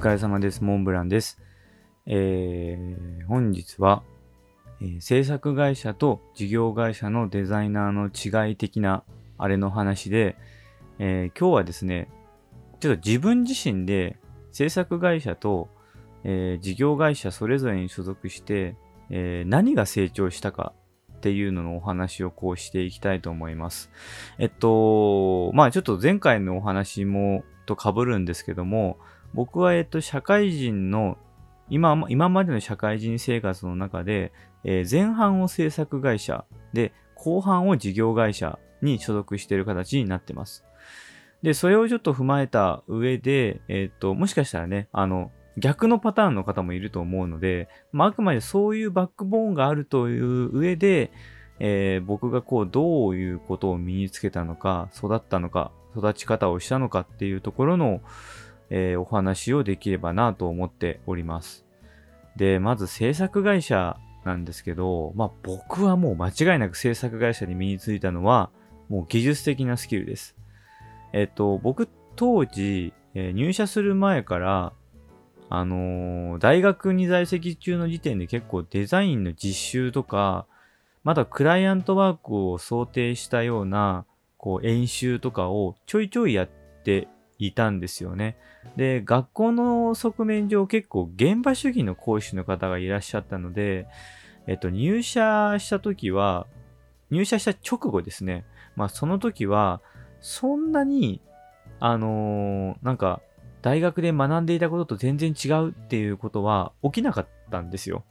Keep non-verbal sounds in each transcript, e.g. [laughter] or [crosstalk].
疲れ様です。モンブランです。えー本日は、えー制作会社と事業会社のデザイナーの違い的なあれの話で、えー今日はですね、ちょっと自分自身で制作会社と、え事業会社それぞれに所属して、え何が成長したかっていうののお話をこうしていきたいと思います。えっと、まあちょっと前回のお話もと被るんですけども、僕は、えっと、社会人の、今、今までの社会人生活の中で、えー前半を制作会社で、後半を事業会社に所属している形になってます。で、それをちょっと踏まえた上で、えっと、もしかしたらね、あの、逆のパターンの方もいると思うので、まあ、あくまでそういうバックボーンがあるという上で、えー僕がこう、どういうことを身につけたのか、育ったのか、育ち方をしたのかっていうところの、えーお話をできればなと思っております。で、まず制作会社なんですけど、まあ僕はもう間違いなく制作会社に身についたのは、もう技術的なスキルです。えっと、僕当時、えー入社する前から、あのー大学に在籍中の時点で結構デザインの実習とか、まだクライアントワークを想定したような、こう演習とかをちょいちょいやっていたんですよね。で、学校の側面上結構現場主義の講師の方がいらっしゃったので、えっと、入社した時は、入社した直後ですね。まあ、その時は、そんなに、あのーなんか、大学で学んでいたことと全然違うっていうことは起きなかったんですよ。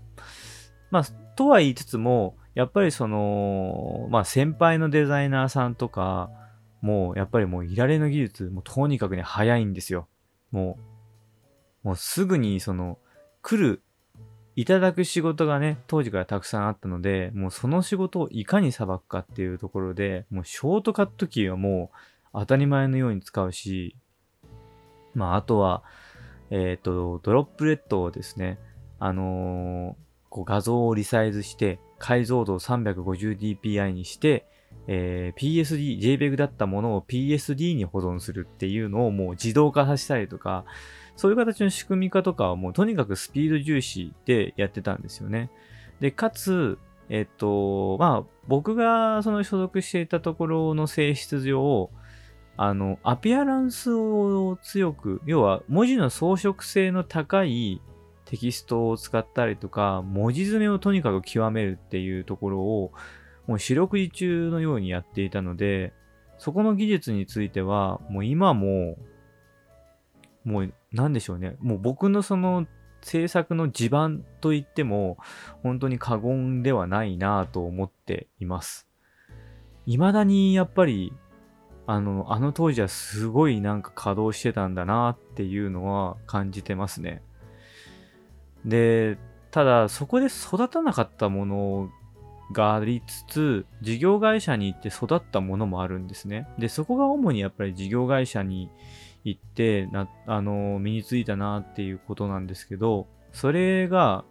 まあ、とは言いつつも、やっぱりその、まあ、先輩のデザイナーさんとか、もう、やっぱりもう、いられの技術、もう、とにかくね、早いんですよ。もう、もうすぐに、その、来る、いただく仕事がね、当時からたくさんあったので、もうその仕事をいかにさばくかっていうところで、もうショートカットキーはもう当たり前のように使うし、まあ、あとは、えっ、と、ドロップレットをですね、あのーこう画像をリサイズして、解像度を 350dpi にして、えー PSD、JPEG だったものを PSD に保存するっていうのをもう自動化させたりとか、そういう形の仕組み化とかはもうとにかくスピード重視でやってたんですよね。で、かつ、えっと、まあ、僕がその所属していたところの性質上、あの、アピアランスを強く、要は文字の装飾性の高いテキストを使ったりとか、文字詰めをとにかく極めるっていうところを、もう四六時中のようにやっていたので、そこの技術については、もう今も、もう、なんでしょうね。もう僕のその制作の地盤と言っても、本当に過言ではないなぁと思っています。未だにやっぱり、あの、あの当時はすごいなんか稼働してたんだなっていうのは感じてますね。で、ただそこで育たなかったものがありつつ、事業会社に行って育ったものもあるんですね。で、そこが主にやっぱり事業会社に行って、な、あの、身についたなっていうことなんですけど、それが、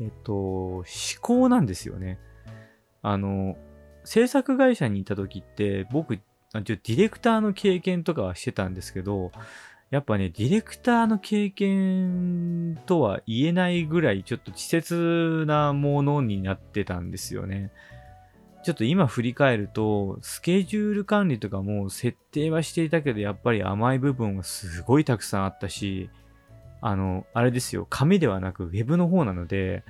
えっと、思考なんですよね。あの、制作会社にいた時って、僕、ディレクターの経験とかはしてたんですけど、やっぱね、ディレクターの経験とは言えないぐらいちょっと稚拙なものになってたんですよね。ちょっと今振り返ると、スケジュール管理とかも設定はしていたけど、やっぱり甘い部分はすごいたくさんあったし、あの、あれですよ、紙ではなく Web の方なので、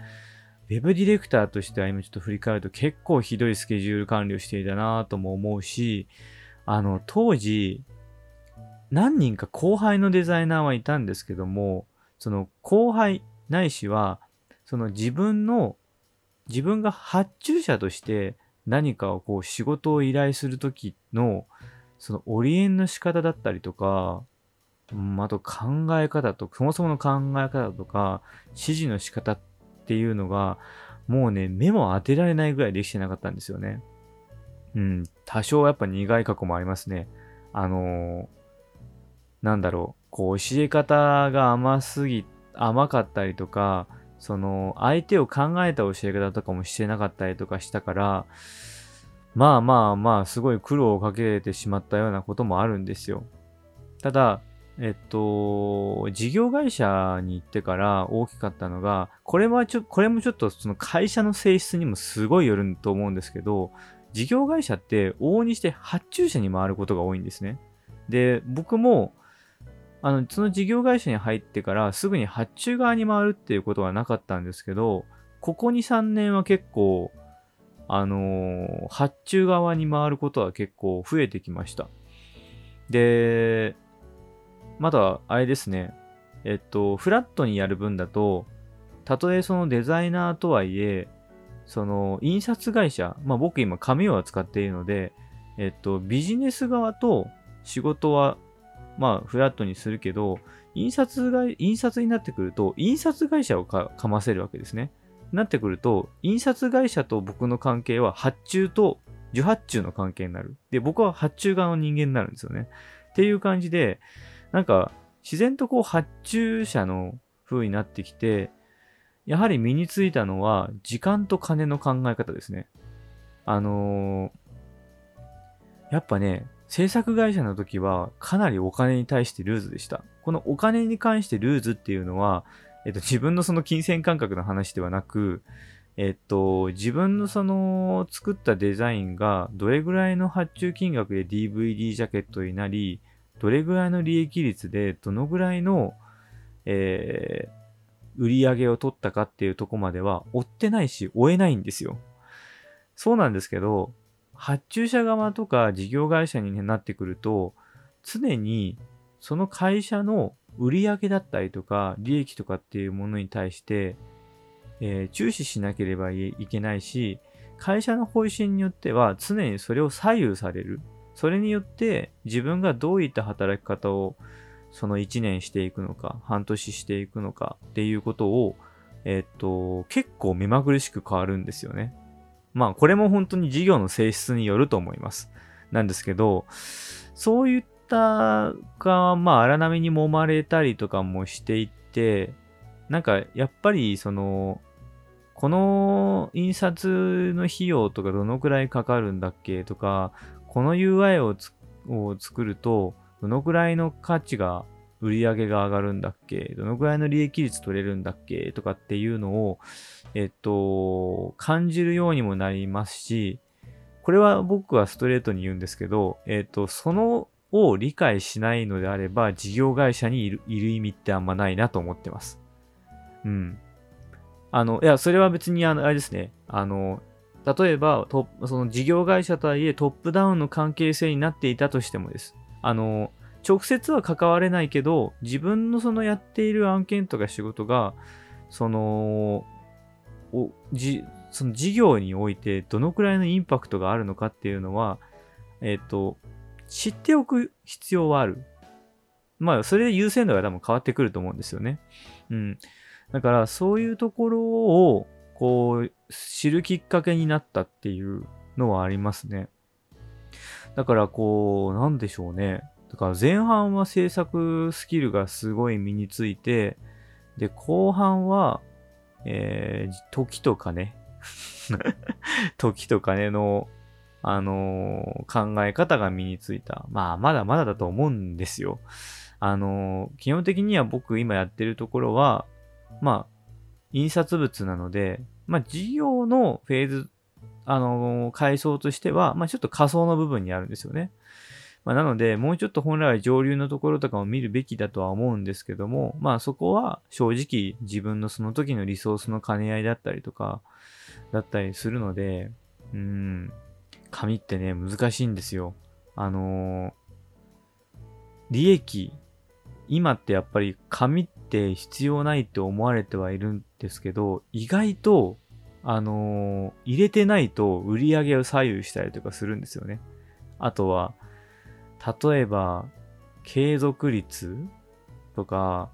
Web ディレクターとしては今ちょっと振り返ると結構ひどいスケジュール管理をしていたなとも思うし、あの、当時、何人か後輩のデザイナーはいたんですけども、その後輩ないしは、その自分の、自分が発注者として何かをこう仕事を依頼するときの、そのオリエンの仕方だったりとか、うんあと考え方と、そもそもの考え方とか、指示の仕方っていうのが、もうね、目も当てられないぐらいできてなかったんですよね。うん、多少やっぱ苦い過去もありますね。あのーなんだろう、こう教え方が甘すぎ、甘かったりとか、その相手を考えた教え方とかもしてなかったりとかしたから、まあまあまあ、すごい苦労をかけてしまったようなこともあるんですよ。ただ、えっと、事業会社に行ってから大きかったのが、これはちょ、これもちょっとその会社の性質にもすごいよると思うんですけど、事業会社って往々にして発注者に回ることが多いんですね。で、僕も、あの、その事業会社に入ってからすぐに発注側に回るっていうことはなかったんですけど、ここ2、3年は結構、あの、発注側に回ることは結構増えてきました。で、まだ、あれですね。えっと、フラットにやる分だと、たとえそのデザイナーとはいえ、その印刷会社、まあ僕今紙を扱っているので、えっと、ビジネス側と仕事は、まあフラットにするけど、印刷が、印刷になってくると、印刷会社をかませるわけですね。なってくると、印刷会社と僕の関係は発注と受発注の関係になる。で、僕は発注側の人間になるんですよね。っていう感じで、なんか、自然とこう発注者の風になってきて、やはり身についたのは、時間と金の考え方ですね。あのー、やっぱね、制作会社の時はかなりお金に対してルーズでした。このお金に関してルーズっていうのは、えっと、自分のその金銭感覚の話ではなく、えっと、自分のその作ったデザインがどれぐらいの発注金額で DVD ジャケットになり、どれぐらいの利益率で、どのぐらいの、えー、売り上げを取ったかっていうとこまでは追ってないし、追えないんですよ。そうなんですけど、発注者側とか事業会社になってくると、常にその会社の売り上げだったりとか、利益とかっていうものに対して、えー、注視しなければいけないし、会社の方針によっては常にそれを左右される。それによって自分がどういった働き方をその1年していくのか、半年していくのかっていうことを、えっと、結構目まぐるしく変わるんですよね。まあ、これも本当に事業の性質によると思います。なんですけど、そういったが、まあ、荒波に揉まれたりとかもしていて、なんか、やっぱり、その、この印刷の費用とかどのくらいかかるんだっけとか、この UI をを作ると、どのくらいの価値が、売り上げが上がるんだっけ？どのくらいの利益率取れるんだっけ？とかっていうのを、えっと、感じるようにもなりますし、これは僕はストレートに言うんですけど、えっと、そのを理解しないのであれば、事業会社にいるいる意味ってあんまないなと思ってます。うん。あの、いや、それは別にあの、あれですね。あの、例えば、その事業会社とはいえトップダウンの関係性になっていたとしてもです。あの、直接は関われないけど、自分のそのやっている案件とか仕事が、その、おじその事業においてどのくらいのインパクトがあるのかっていうのは、えっ、と、知っておく必要はある。まあ、それで優先度が多分変わってくると思うんですよね。うん。だから、そういうところを、こう、知るきっかけになったっていうのはありますね。だからこう、なんでしょうね。だから前半は制作スキルがすごい身について、で、後半は、えー、時と金 [laughs] 時と金の、あのー、考え方が身についた。まあ、まだまだだと思うんですよ。あのー、基本的には僕今やってるところは、まあ、印刷物なので、まあ、事業のフェーズ、あのー、階層としては、まあ、ちょっと仮想の部分にあるんですよね。まあ、なので、もうちょっと本来は上流のところとかを見るべきだとは思うんですけども、まあそこは正直自分のその時のリソースの兼ね合いだったりとか、だったりするので、うん、紙ってね、難しいんですよ。あのー、利益、今ってやっぱり紙って必要ないって思われてはいるんですけど、意外と、あのー、入れてないと売り上げを左右したりとかするんですよね。あとは、例えば、継続率とか、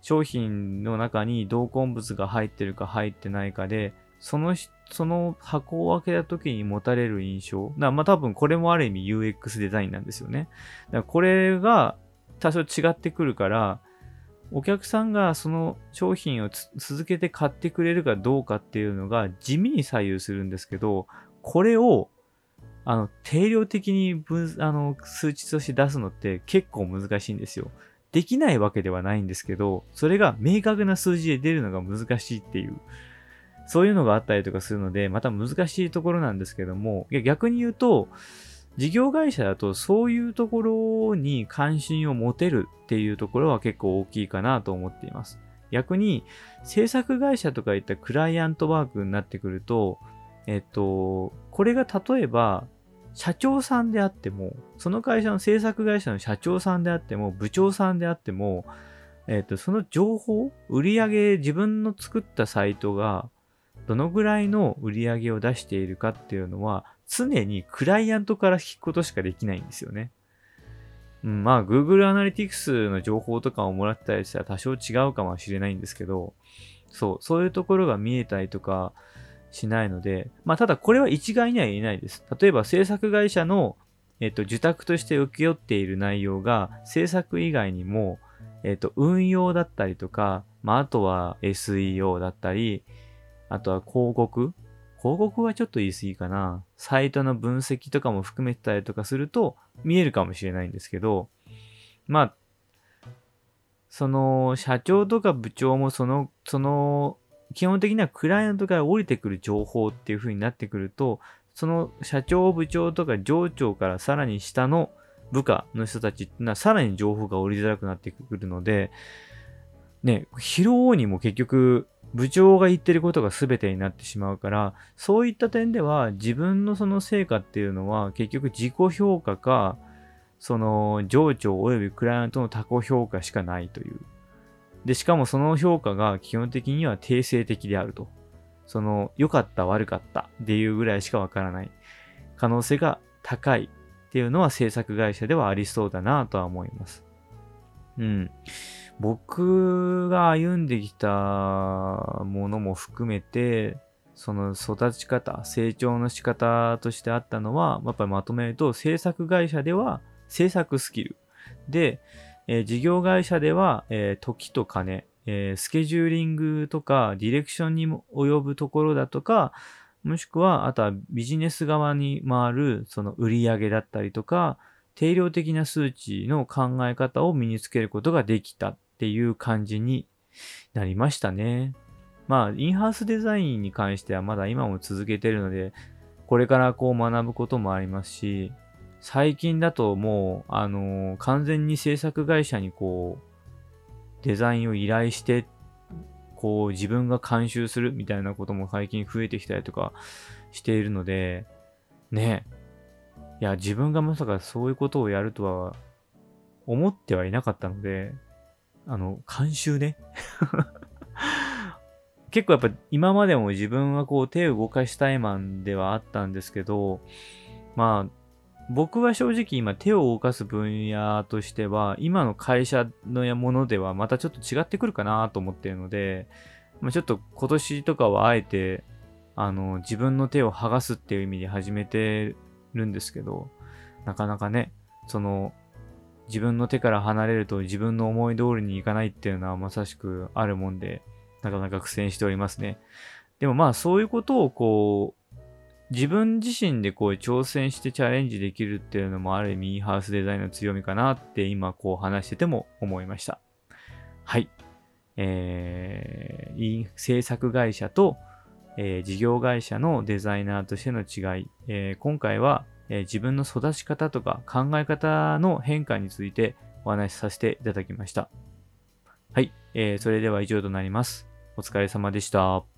商品の中に同梱物が入ってるか入ってないかで、その、その箱を開けた時に持たれる印象。まあ多分これもある意味 UX デザインなんですよね。だからこれが多少違ってくるから、お客さんがその商品を続けて買ってくれるかどうかっていうのが地味に左右するんですけど、これをあの定量的に分あの数値として出すのって結構難しいんですよ。できないわけではないんですけど、それが明確な数字で出るのが難しいっていう、そういうのがあったりとかするので、また難しいところなんですけども、逆に言うと、事業会社だとそういうところに関心を持てるっていうところは結構大きいかなと思っています。逆に制作会社とかいったクライアントワークになってくると、えっと、これが例えば社長さんであっても、その会社の制作会社の社長さんであっても、部長さんであっても、えっ、と、その情報、売り上げ、自分の作ったサイトが、どのぐらいの売り上げを出しているかっていうのは、常にクライアントから聞くことしかできないんですよね。うん、まあ、Google Analytics の情報とかをもらったりしたら多少違うかもしれないんですけど、そう、そういうところが見えたりとか、しないので、まあ、ただこれは一概には言えないです。例えば制作会社の、えっと、受託として請け負っている内容が制作以外にも、えっと、運用だったりとか、まあ、あとは SEO だったり、あとは広告広告はちょっと言い過ぎかな。サイトの分析とかも含めてたりとかすると見えるかもしれないんですけど、まあ、その社長とか部長もその、その基本的にはクライアントから降りてくる情報っていう風になってくると、その社長部長とか上長からさらに下の部下の人たちっていうのはさらに情報が降りづらくなってくるので、ね、拾おうにも結局部長が言ってることが全てになってしまうから、そういった点では自分のその成果っていうのは結局自己評価か、その上長及びクライアントの他己評価しかないという。で、しかもその評価が基本的には定性的であると。その、良かった、悪かったっていうぐらいしかわからない可能性が高いっていうのは制作会社ではありそうだなとは思います。うん。僕が歩んできたものも含めて、その育ち方、成長の仕方としてあったのは、やっぱりまとめると、制作会社では制作スキル。で、えー、事業会社では、えー、時と金、えー、スケジューリングとかディレクションにも及ぶところだとか、もしくは、あとはビジネス側に回るその売り上げだったりとか、定量的な数値の考え方を身につけることができたっていう感じになりましたね。まあ、インハウスデザインに関してはまだ今も続けてるので、これからこう学ぶこともありますし、最近だともう、あのー、完全に制作会社にこう、デザインを依頼して、こう、自分が監修するみたいなことも最近増えてきたりとかしているので、ね。いや、自分がまさかそういうことをやるとは思ってはいなかったので、あの、監修ね。[laughs] 結構やっぱ今までも自分はこう手を動かしたいマンではあったんですけど、まあ、僕は正直今手を動かす分野としては、今の会社のものではまたちょっと違ってくるかなと思っているので、まあ、ちょっと今年とかはあえて、あの、自分の手を剥がすっていう意味で始めてるんですけど、なかなかね、その、自分の手から離れると自分の思い通りにいかないっていうのはまさしくあるもんで、なかなか苦戦しておりますね。でもまあそういうことをこう、自分自身でこう挑戦してチャレンジできるっていうのもある意味インハウスデザインの強みかなって今こう話してても思いました。はい。えー、制作会社と、えー、事業会社のデザイナーとしての違い。えー、今回は、えー、自分の育ち方とか考え方の変化についてお話しさせていただきました。はい。えー、それでは以上となります。お疲れ様でした。